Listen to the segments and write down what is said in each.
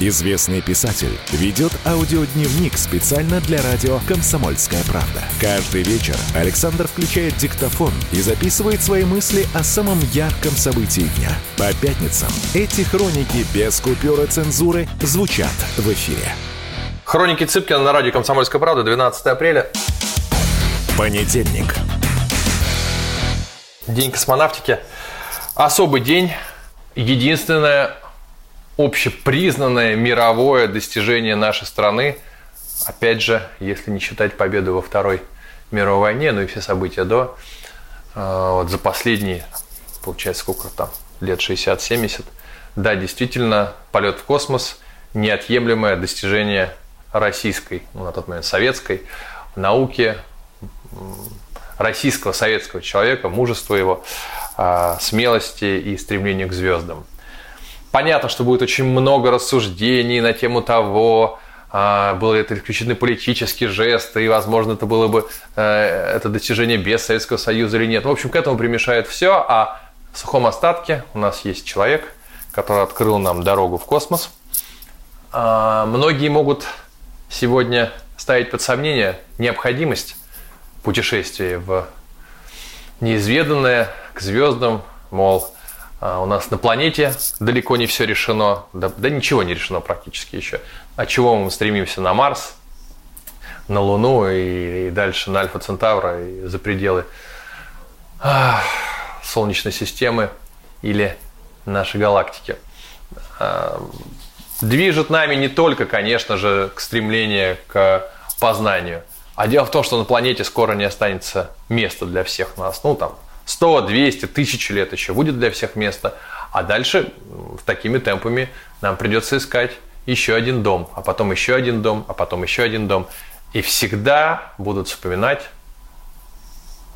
Известный писатель ведет аудиодневник специально для радио «Комсомольская правда». Каждый вечер Александр включает диктофон и записывает свои мысли о самом ярком событии дня. По пятницам эти хроники без купюры цензуры звучат в эфире. Хроники Цыпкина на радио «Комсомольская правда», 12 апреля. Понедельник. День космонавтики. Особый день. Единственное общепризнанное мировое достижение нашей страны. Опять же, если не считать победу во Второй мировой войне, ну и все события до, э, вот за последние, получается, сколько там, лет 60-70, да, действительно, полет в космос – неотъемлемое достижение российской, ну, на тот момент советской науки, российского советского человека, мужества его, э, смелости и стремления к звездам. Понятно, что будет очень много рассуждений на тему того, а, был это исключительно политический жест, и, возможно, это было бы э, это достижение без Советского Союза или нет. В общем, к этому примешает все, а в сухом остатке у нас есть человек, который открыл нам дорогу в космос. А, многие могут сегодня ставить под сомнение необходимость путешествия в неизведанное, к звездам, мол, у нас на планете далеко не все решено, да, да ничего не решено практически еще. А чего мы стремимся на Марс, на Луну и, и дальше на Альфа Центавра и за пределы а, Солнечной системы или нашей галактики. А, движет нами не только, конечно же, к стремлению к познанию, а дело в том, что на планете скоро не останется места для всех нас. Ну, там, 100, 200, тысячи лет еще будет для всех место. А дальше в такими темпами нам придется искать еще один дом, а потом еще один дом, а потом еще один дом. И всегда будут вспоминать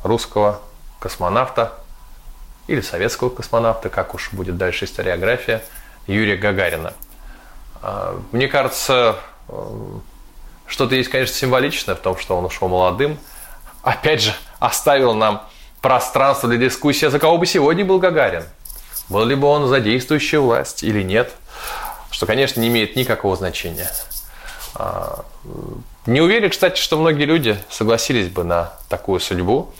русского космонавта или советского космонавта, как уж будет дальше историография, Юрия Гагарина. А, мне кажется, что-то есть, конечно, символичное в том, что он ушел молодым. Опять же, оставил нам пространство для дискуссии, за кого бы сегодня был Гагарин. Был ли бы он за действующую власть или нет, что, конечно, не имеет никакого значения. А, не уверен, кстати, что многие люди согласились бы на такую судьбу,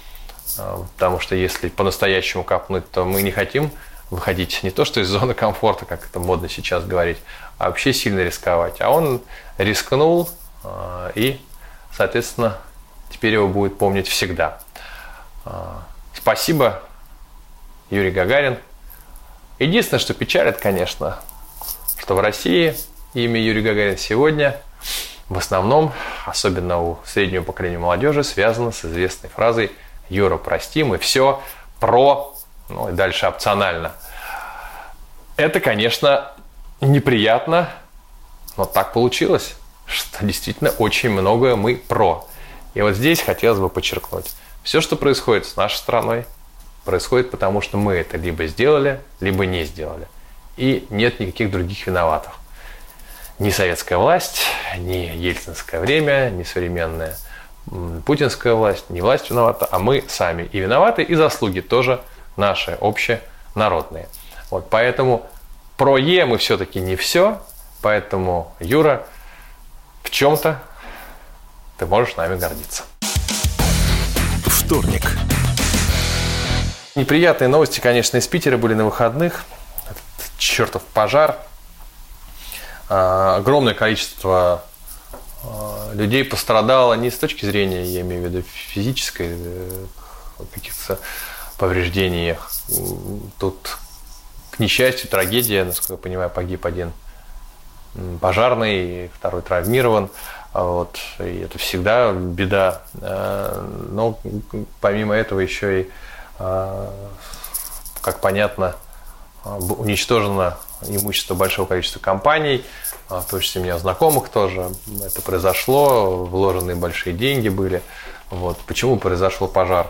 а, потому что если по-настоящему капнуть, то мы не хотим выходить не то что из зоны комфорта, как это модно сейчас говорить, а вообще сильно рисковать. А он рискнул, а, и, соответственно, теперь его будет помнить всегда. Спасибо, Юрий Гагарин. Единственное, что печалит, конечно, что в России имя Юрий Гагарин сегодня в основном, особенно у среднего поколения молодежи, связано с известной фразой «Юра, прости, мы все про...» Ну и дальше опционально. Это, конечно, неприятно, но так получилось, что действительно очень многое мы про. И вот здесь хотелось бы подчеркнуть. Все, что происходит с нашей страной, происходит потому, что мы это либо сделали, либо не сделали. И нет никаких других виноватых. Ни советская власть, ни ельцинское время, ни современная путинская власть, не власть виновата, а мы сами. И виноваты, и заслуги тоже наши, общие, народные. Вот поэтому про Е мы все-таки не все, поэтому, Юра, в чем-то ты можешь нами гордиться вторник. Неприятные новости, конечно, из Питера были на выходных. Этот чертов пожар. А, огромное количество а, людей пострадало не с точки зрения, я имею в виду, физической, э, каких-то повреждений. Тут, к несчастью, трагедия, насколько я понимаю, погиб один пожарный, второй травмирован. А вот, и это всегда беда. А, но помимо этого еще и, а, как понятно, уничтожено имущество большого количества компаний, в том числе у меня знакомых тоже. Это произошло, вложенные большие деньги были. Вот. Почему произошел пожар,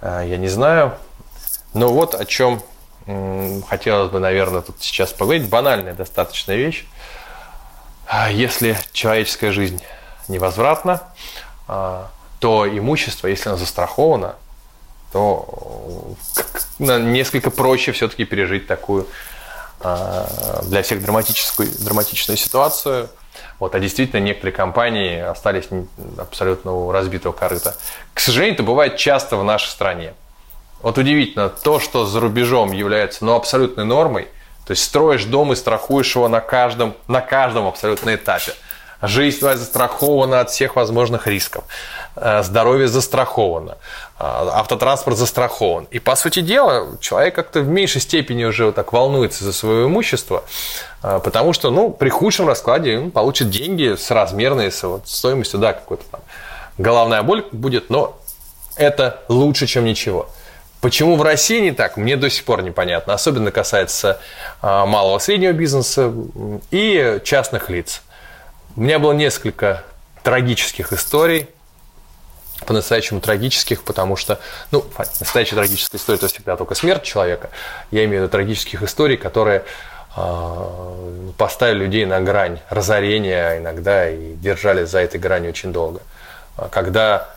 я не знаю. Но вот о чем хотелось бы, наверное, тут сейчас поговорить. Банальная достаточно вещь. А если человеческая жизнь невозвратна, а, то имущество, если оно застраховано, то несколько проще все-таки пережить такую а, для всех драматическую, драматичную ситуацию. Вот, а действительно некоторые компании остались абсолютно у разбитого корыта. К сожалению, это бывает часто в нашей стране. Вот удивительно, то, что за рубежом является ну, абсолютной нормой, то есть строишь дом и страхуешь его на каждом, на каждом абсолютно этапе. Жизнь твоя застрахована от всех возможных рисков. Э, здоровье застраховано. Э, автотранспорт застрахован. И, по сути дела, человек как-то в меньшей степени уже вот так волнуется за свое имущество, э, потому что, ну, при худшем раскладе он получит деньги с размерной с вот, стоимостью, да, какой-то там головная боль будет, но это лучше, чем ничего. Почему в России не так, мне до сих пор непонятно. Особенно касается малого и среднего бизнеса и частных лиц. У меня было несколько трагических историй, по-настоящему трагических, потому что, ну, настоящая трагическая история – это всегда только смерть человека. Я имею в виду трагических историй, которые э, поставили людей на грань разорения иногда и держали за этой гранью очень долго. Когда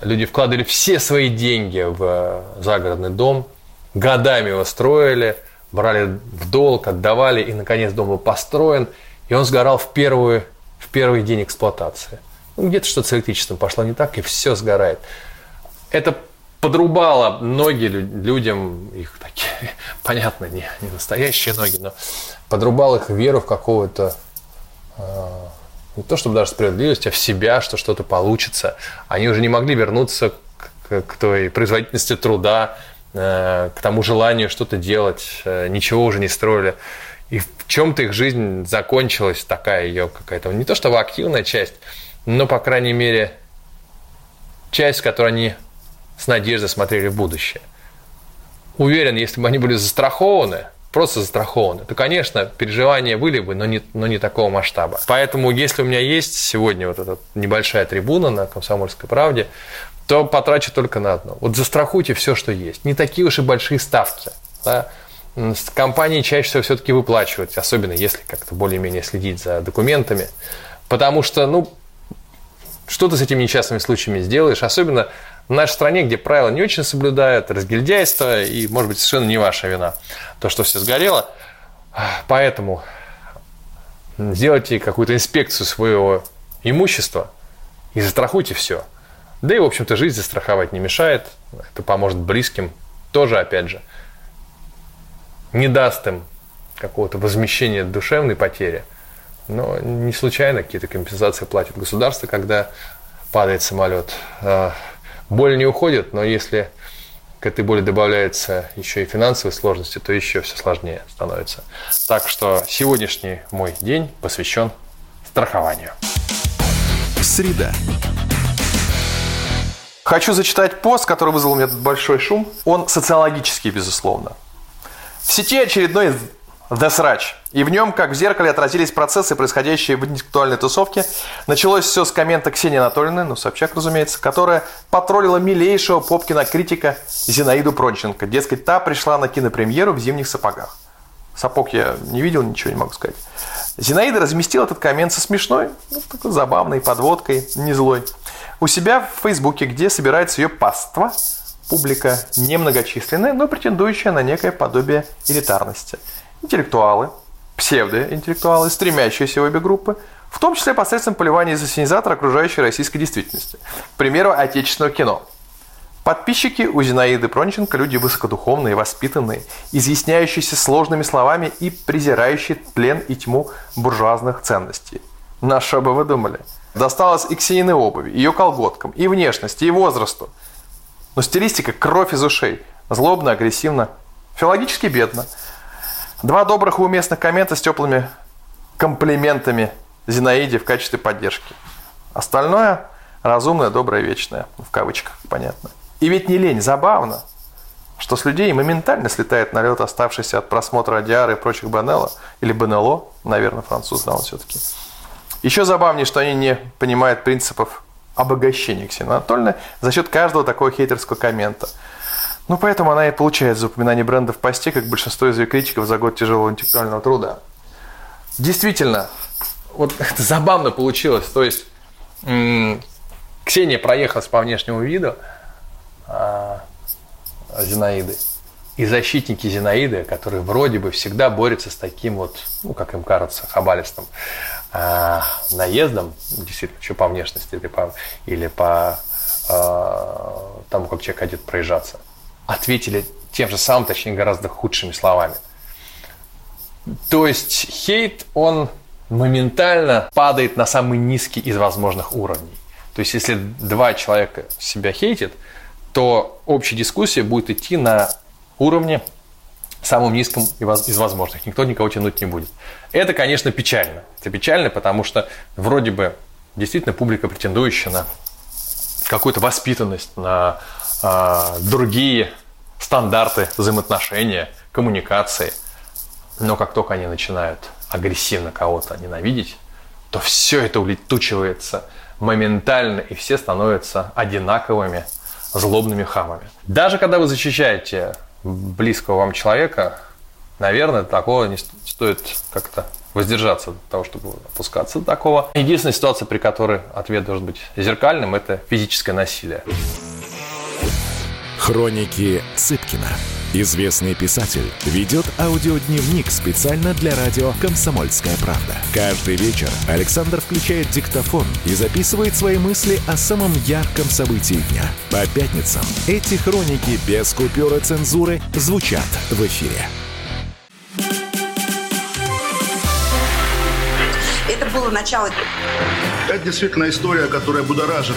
люди вкладывали все свои деньги в загородный дом, годами его строили, брали в долг, отдавали, и, наконец, дом был построен, и он сгорал в, первую, в первый день эксплуатации – ну, где-то что-то с электричеством пошло не так, и все сгорает. Это подрубало ноги людям, их такие, понятно, не, не настоящие ноги, но подрубал их веру в какого-то, э, не то чтобы даже справедливость, а в себя, что что-то получится. Они уже не могли вернуться к, к той производительности труда, э, к тому желанию что-то делать, э, ничего уже не строили. И в чем-то их жизнь закончилась, такая ее какая-то, не то чтобы активная часть, но, по крайней мере, часть, в которой они с надеждой смотрели в будущее. Уверен, если бы они были застрахованы, просто застрахованы, то, конечно, переживания были бы, но не, но не такого масштаба. Поэтому, если у меня есть сегодня вот эта небольшая трибуна на «Комсомольской правде», то потрачу только на одно. Вот застрахуйте все, что есть. Не такие уж и большие ставки. Да? Компании чаще всего все-таки выплачивают, особенно если как-то более-менее следить за документами. Потому что, ну, что ты с этими несчастными случаями сделаешь? Особенно в нашей стране, где правила не очень соблюдают, разгильдяйство, и, может быть, совершенно не ваша вина, то, что все сгорело. Поэтому сделайте какую-то инспекцию своего имущества и застрахуйте все. Да и, в общем-то, жизнь застраховать не мешает. Это поможет близким. Тоже, опять же, не даст им какого-то возмещения душевной потери – но не случайно какие-то компенсации платит государство, когда падает самолет. Боль не уходит, но если к этой боли добавляется еще и финансовые сложности, то еще все сложнее становится. Так что сегодняшний мой день посвящен страхованию. Среда. Хочу зачитать пост, который вызвал у меня большой шум. Он социологический, безусловно. В сети очередной The Sraч. И в нем, как в зеркале, отразились процессы, происходящие в интеллектуальной тусовке. Началось все с коммента Ксении Анатольевны, ну, Собчак, разумеется, которая потроллила милейшего Попкина-критика Зинаиду Пронченко. Дескать, та пришла на кинопремьеру в зимних сапогах. Сапог я не видел, ничего не могу сказать. Зинаида разместила этот коммент со смешной, ну, такой забавной подводкой, не злой, у себя в Фейсбуке, где собирается ее паства, публика немногочисленная, но претендующая на некое подобие элитарности – интеллектуалы, псевдоинтеллектуалы, стремящиеся в обе группы, в том числе посредством поливания из ассенизатора окружающей российской действительности. К примеру, отечественного кино. Подписчики у Зинаиды Пронченко люди высокодуховные, воспитанные, изъясняющиеся сложными словами и презирающие тлен и тьму буржуазных ценностей. На что бы вы думали? Досталось и Ксениной обуви, ее колготкам, и внешности, и возрасту. Но стилистика кровь из ушей. Злобно, агрессивно, филологически бедно – Два добрых и уместных коммента с теплыми комплиментами Зинаиде в качестве поддержки. Остальное разумное, доброе, вечное. В кавычках, понятно. И ведь не лень, забавно, что с людей моментально слетает налет, оставшийся от просмотра Диары и прочих Банелла, или Банелло, наверное, француз, да, он все-таки. Еще забавнее, что они не понимают принципов обогащения Ксении Анатольевны за счет каждого такого хейтерского коммента. Ну, поэтому она и получает за упоминание бренда в посте, как большинство из ее критиков за год тяжелого интеллектуального труда. Действительно, вот это забавно получилось. То есть, Ксения проехалась по внешнему виду а, Зинаиды. И защитники Зинаиды, которые вроде бы всегда борются с таким вот, ну, как им кажется, хабалистым а, наездом, действительно, что по внешности или по, или по а, тому, как человек хотит проезжаться, ответили тем же самым, точнее, гораздо худшими словами. То есть хейт, он моментально падает на самый низкий из возможных уровней. То есть, если два человека себя хейтят, то общая дискуссия будет идти на уровне самым низком из возможных. Никто никого тянуть не будет. Это, конечно, печально. Это печально, потому что вроде бы действительно публика, претендующая на какую-то воспитанность, на э, другие стандарты взаимоотношения, коммуникации. Но как только они начинают агрессивно кого-то ненавидеть, то все это улетучивается моментально, и все становятся одинаковыми злобными хамами. Даже когда вы защищаете близкого вам человека, наверное, такого не стоит как-то воздержаться от того, чтобы опускаться до такого. Единственная ситуация, при которой ответ должен быть зеркальным, это физическое насилие. Хроники Цыпкина. Известный писатель ведет аудиодневник специально для радио «Комсомольская правда». Каждый вечер Александр включает диктофон и записывает свои мысли о самом ярком событии дня. По пятницам эти хроники без купюра цензуры звучат в эфире. Это было начало. Это действительно история, которая будоражит.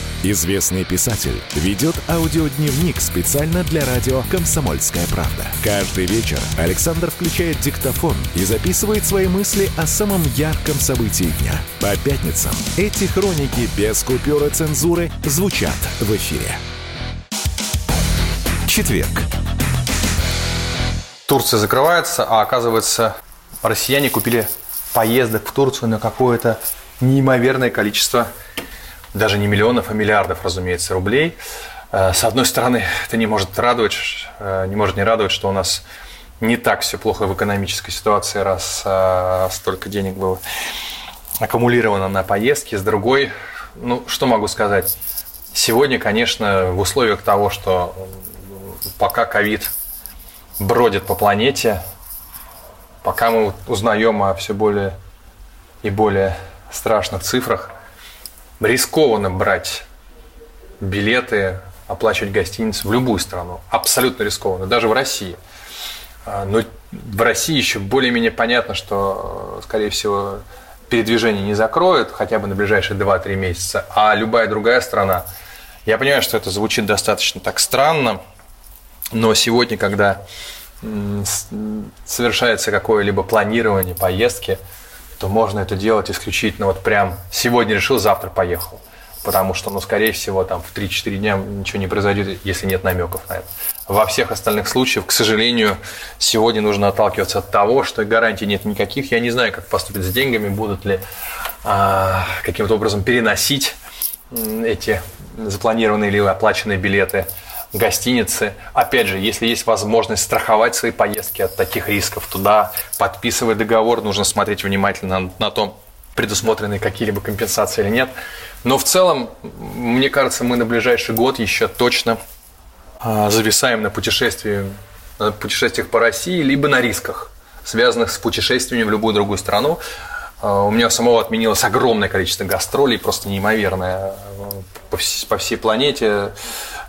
Известный писатель ведет аудиодневник специально для радио «Комсомольская правда». Каждый вечер Александр включает диктофон и записывает свои мысли о самом ярком событии дня. По пятницам эти хроники без купюра цензуры звучат в эфире. Четверг. Турция закрывается, а оказывается, россияне купили поездок в Турцию на какое-то неимоверное количество даже не миллионов, а миллиардов, разумеется, рублей. Э, с одной стороны, это не может радовать, э, не может не радовать, что у нас не так все плохо в экономической ситуации, раз э, столько денег было аккумулировано на поездки. С другой, ну, что могу сказать? Сегодня, конечно, в условиях того, что пока ковид бродит по планете, пока мы узнаем о все более и более страшных цифрах – рискованно брать билеты, оплачивать гостиницу в любую страну. Абсолютно рискованно, даже в России. А, но в России еще более-менее понятно, что, скорее всего, передвижение не закроют хотя бы на ближайшие 2-3 месяца, а любая другая страна. Я понимаю, что это звучит достаточно так странно, но сегодня, когда совершается какое-либо планирование поездки – то можно это делать исключительно вот прям сегодня решил, завтра поехал. Потому что, ну, скорее всего, там в 3-4 дня ничего не произойдет, если нет намеков на это. Во всех остальных случаях, к сожалению, сегодня нужно отталкиваться от того, что гарантий нет никаких. Я не знаю, как поступить с деньгами, будут ли а, каким-то образом переносить эти запланированные или оплаченные билеты гостиницы. Опять же, если есть возможность страховать свои поездки от таких рисков туда, подписывая договор, нужно смотреть внимательно на, на то, предусмотрены какие-либо компенсации или нет. Но в целом, мне кажется, мы на ближайший год еще точно а, зависаем на путешествии, на путешествиях по России, либо на рисках, связанных с путешествиями в любую другую страну. А, у меня самого отменилось огромное количество гастролей, просто неимоверное по всей планете.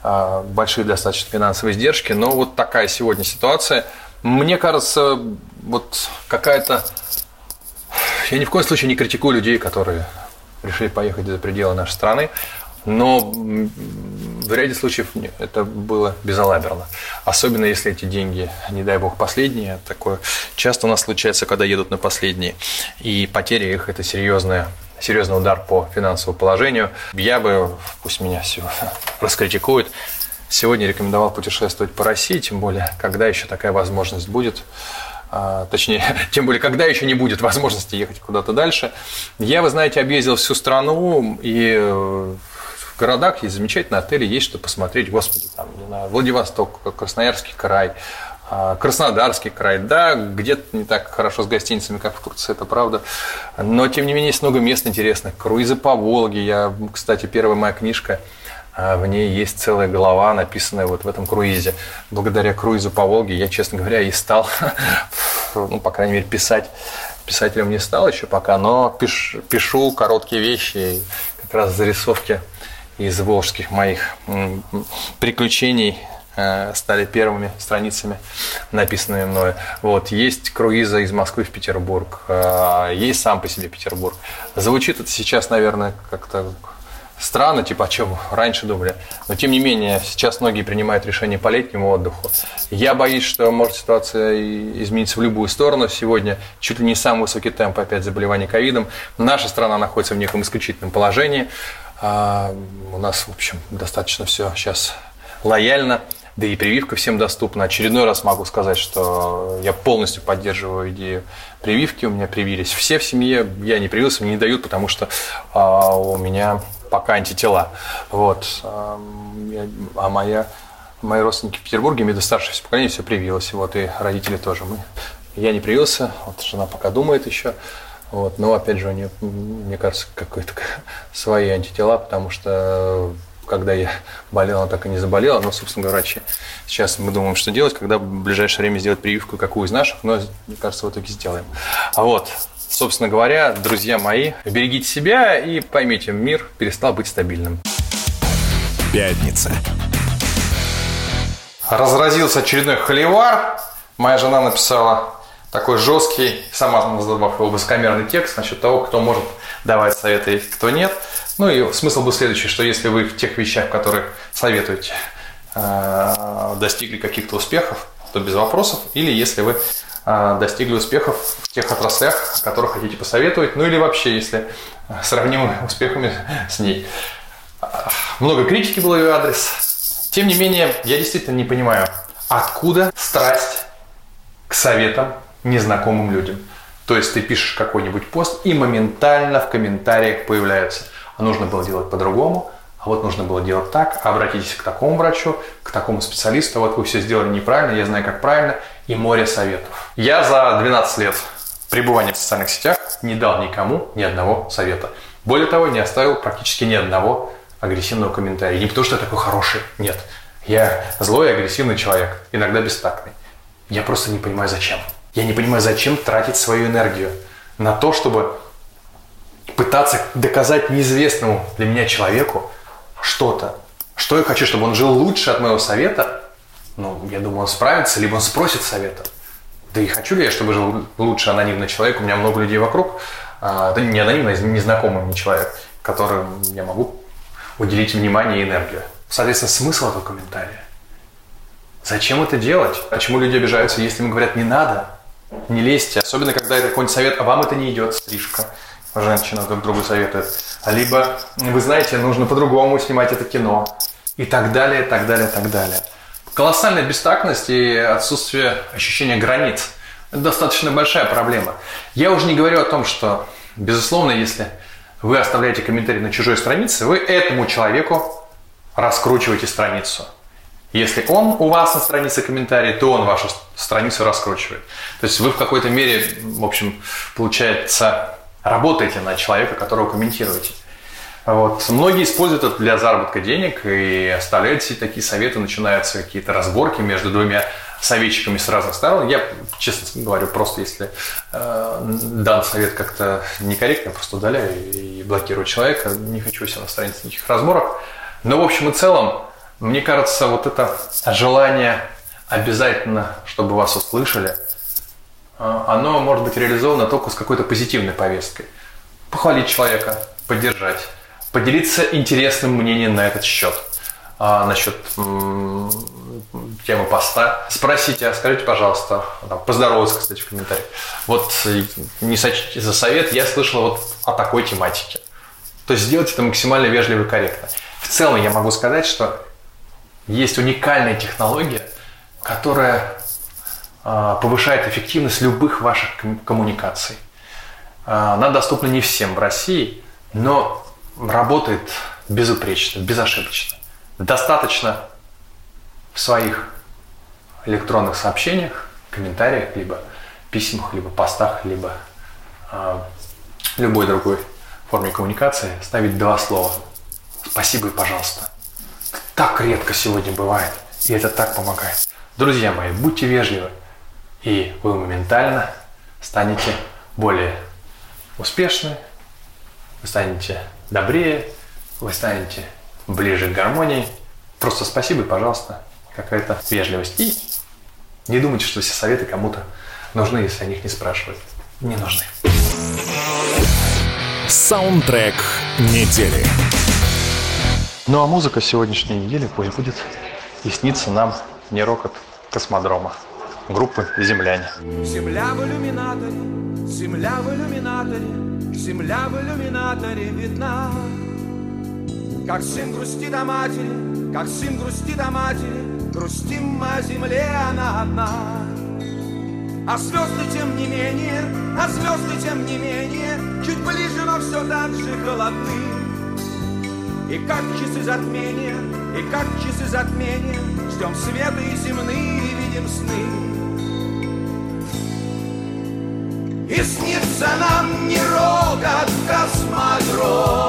А, большие достаточно финансовые издержки, но вот такая сегодня ситуация. Мне кажется, вот какая-то... Я ни в коем случае не критикую людей, которые решили поехать за пределы нашей страны, но в ряде случаев это было безалаберно. Особенно если эти деньги, не дай бог, последние. Такое часто у нас случается, когда едут на последние. И потеря их – это серьезная серьезный удар по финансовому положению. Я бы, пусть меня все раскритикуют, сегодня рекомендовал путешествовать по России, тем более, когда еще такая возможность будет. А, точнее, тем более, когда еще не будет возможности ехать куда-то дальше. Я, вы знаете, объездил всю страну, и в городах есть замечательные отели, есть что посмотреть. Господи, там, не знаю, Владивосток, Красноярский край, Краснодарский край, да, где-то не так хорошо с гостиницами, как в Турции, это правда. Но, тем не менее, есть много мест интересных. Круизы по Волге. Я, кстати, первая моя книжка а в ней есть целая глава, написанная вот в этом круизе. Благодаря круизу по Волге я, честно говоря, и стал, ну, по крайней мере, писать. Писателем не стал еще пока, но пиш, пишу короткие вещи, как раз зарисовки из волжских моих приключений стали первыми страницами, написанными мною. Вот, есть круиза из Москвы в Петербург, э, есть сам по себе Петербург. Звучит это сейчас, наверное, как-то странно, типа о чем раньше думали. Но тем не менее, сейчас многие принимают решение по летнему отдыху. Я боюсь, что может ситуация измениться в любую сторону. Сегодня чуть ли не самый высокий темп опять заболеваний ковидом. Наша страна находится в неком исключительном положении. А, у нас, в общем, достаточно все сейчас лояльно. Да и прививка всем доступна. Очередной раз могу сказать, что я полностью поддерживаю идею прививки. У меня привились все в семье. Я не привился, мне не дают, потому что а, у меня пока антитела. Вот. А моя, мои родственники в Петербурге, имею старшее поколение, все привилось. Вот, и родители тоже. Мы, я не привился, вот жена пока думает еще. Вот, но опять же, у нее, мне кажется, какой-то свои антитела, потому что когда я болел, она так и не заболела. Но, собственно говоря, врачи. Сейчас мы думаем, что делать, когда в ближайшее время сделать прививку какую из наших, но, мне кажется, в итоге сделаем. А вот, Собственно говоря, друзья мои, берегите себя и поймите, мир перестал быть стабильным. Пятница. Разразился очередной холивар. Моя жена написала такой жесткий, сама назвала его высокомерный текст насчет того, кто может давать советы и кто нет. Ну и смысл был следующий, что если вы в тех вещах, которые советуете, э, достигли каких-то успехов, то без вопросов. Или если вы а, достигли успехов в тех отраслях, о которых хотите посоветовать, ну или вообще, если сравнимы успехами с ней. Много критики было ее адрес. Тем не менее, я действительно не понимаю, откуда страсть к советам незнакомым людям. То есть ты пишешь какой-нибудь пост, и моментально в комментариях появляется, а нужно было делать по-другому, а вот нужно было делать так, обратитесь к такому врачу, к такому специалисту, вот вы все сделали неправильно, я знаю, как правильно, и море советов. Я за 12 лет пребывания в социальных сетях не дал никому ни одного совета. Более того, не оставил практически ни одного агрессивного комментария. Не потому, что я такой хороший, нет. Я злой агрессивный человек, иногда бестактный. Я просто не понимаю, зачем. Я не понимаю, зачем тратить свою энергию на то, чтобы пытаться доказать неизвестному для меня человеку, что-то, что я хочу, чтобы он жил лучше от моего совета, ну, я думаю, он справится, либо он спросит совета. Да и хочу ли я, чтобы жил лучше анонимный человек, у меня много людей вокруг, а, да не анонимный, а незнакомый мне человек, которым я могу уделить внимание и энергию. Соответственно, смысл этого комментария. Зачем это делать? Почему люди обижаются, если им говорят «не надо», «не лезьте», особенно когда это какой-нибудь совет, а вам это не идет, стрижка – женщина друг другу советует. Либо, вы знаете, нужно по-другому снимать это кино. И так далее, так далее, так далее. Колоссальная бестактность и отсутствие ощущения границ – это достаточно большая проблема. Я уже не говорю о том, что, безусловно, если вы оставляете комментарий на чужой странице, вы этому человеку раскручиваете страницу. Если он у вас на странице комментарий, то он вашу страницу раскручивает. То есть вы в какой-то мере, в общем, получается, работаете на человека, которого комментируете. Вот. Многие используют это для заработка денег и оставляют себе такие советы, начинаются какие-то разборки между двумя советчиками с разных сторон. Я, честно говорю, просто если э, дан совет как-то некорректно, просто удаляю и блокирую человека. Не хочу себе на странице никаких разборок. Но в общем и целом, мне кажется, вот это желание обязательно, чтобы вас услышали – а, оно может быть реализовано только с какой-то позитивной повесткой. Похвалить человека, поддержать, поделиться интересным мнением на этот счет. а, насчет темы поста. Спросите, а скажите, пожалуйста, там, поздороваться, кстати, в комментариях. Вот не сочтите за совет, я слышал вот о такой тематике. То есть сделать это максимально вежливо и корректно. В целом я могу сказать, что есть уникальная технология, которая а, повышает эффективность любых ваших ком- коммуникаций. А, Она доступна не всем в России, но работает безупречно, безошибочно. Достаточно в своих электронных сообщениях, комментариях, либо письмах, либо постах, либо а, любой другой форме коммуникации ставить два слова. Спасибо и пожалуйста. Так редко сегодня бывает, и это так помогает. Друзья мои, будьте вежливы, и вы моментально станете более успешны, вы станете добрее, вы станете ближе к гармонии. Просто спасибо пожалуйста, какая-то вежливость. И не думайте, что все советы кому-то нужны, если о них не спрашивают. Не нужны. Саундтрек недели. Ну а музыка сегодняшней недели пусть будет и снится нам не рокот космодрома группы «Земляне». Земля в иллюминаторе, земля в иллюминаторе, земля в иллюминаторе видна. Как сын грустит о матери, как сын грустит о матери, грустим мы о земле, она одна. А звезды тем не менее, а звезды тем не менее, чуть ближе, но все так же холодны. И как часы затмения, и как часы затмения, ждем света и земные, и видим сны. И снится нам не рокот космодрома,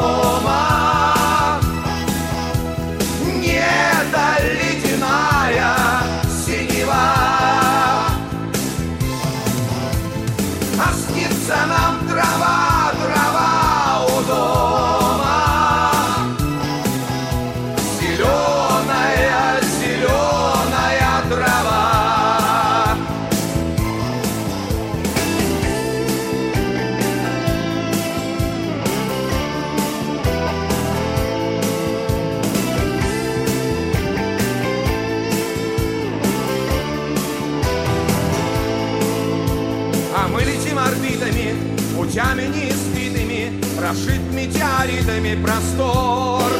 Прошит метеоритами простор.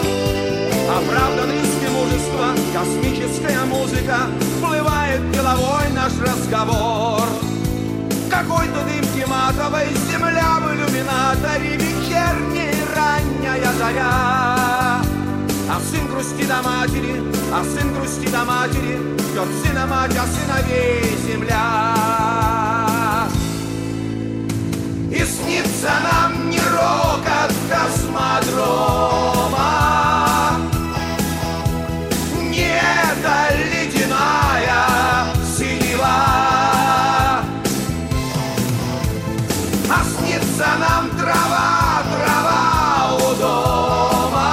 Оправдан риски мужества, космическая музыка, Всплывает деловой наш разговор. Какой-то дымки матовой, земля в иллюминаторе, Вечерняя ранняя заря. А сын грустит о матери, а сын грустит о матери, Ждет сына мать, а сыновей земля. Снится нам не рокот космодрома, Не эта ледяная синева, А снится нам трава, трава у дома,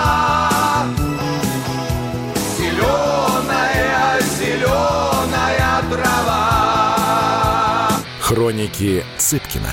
Зеленая, зеленая трава. Хроники Цыпкина.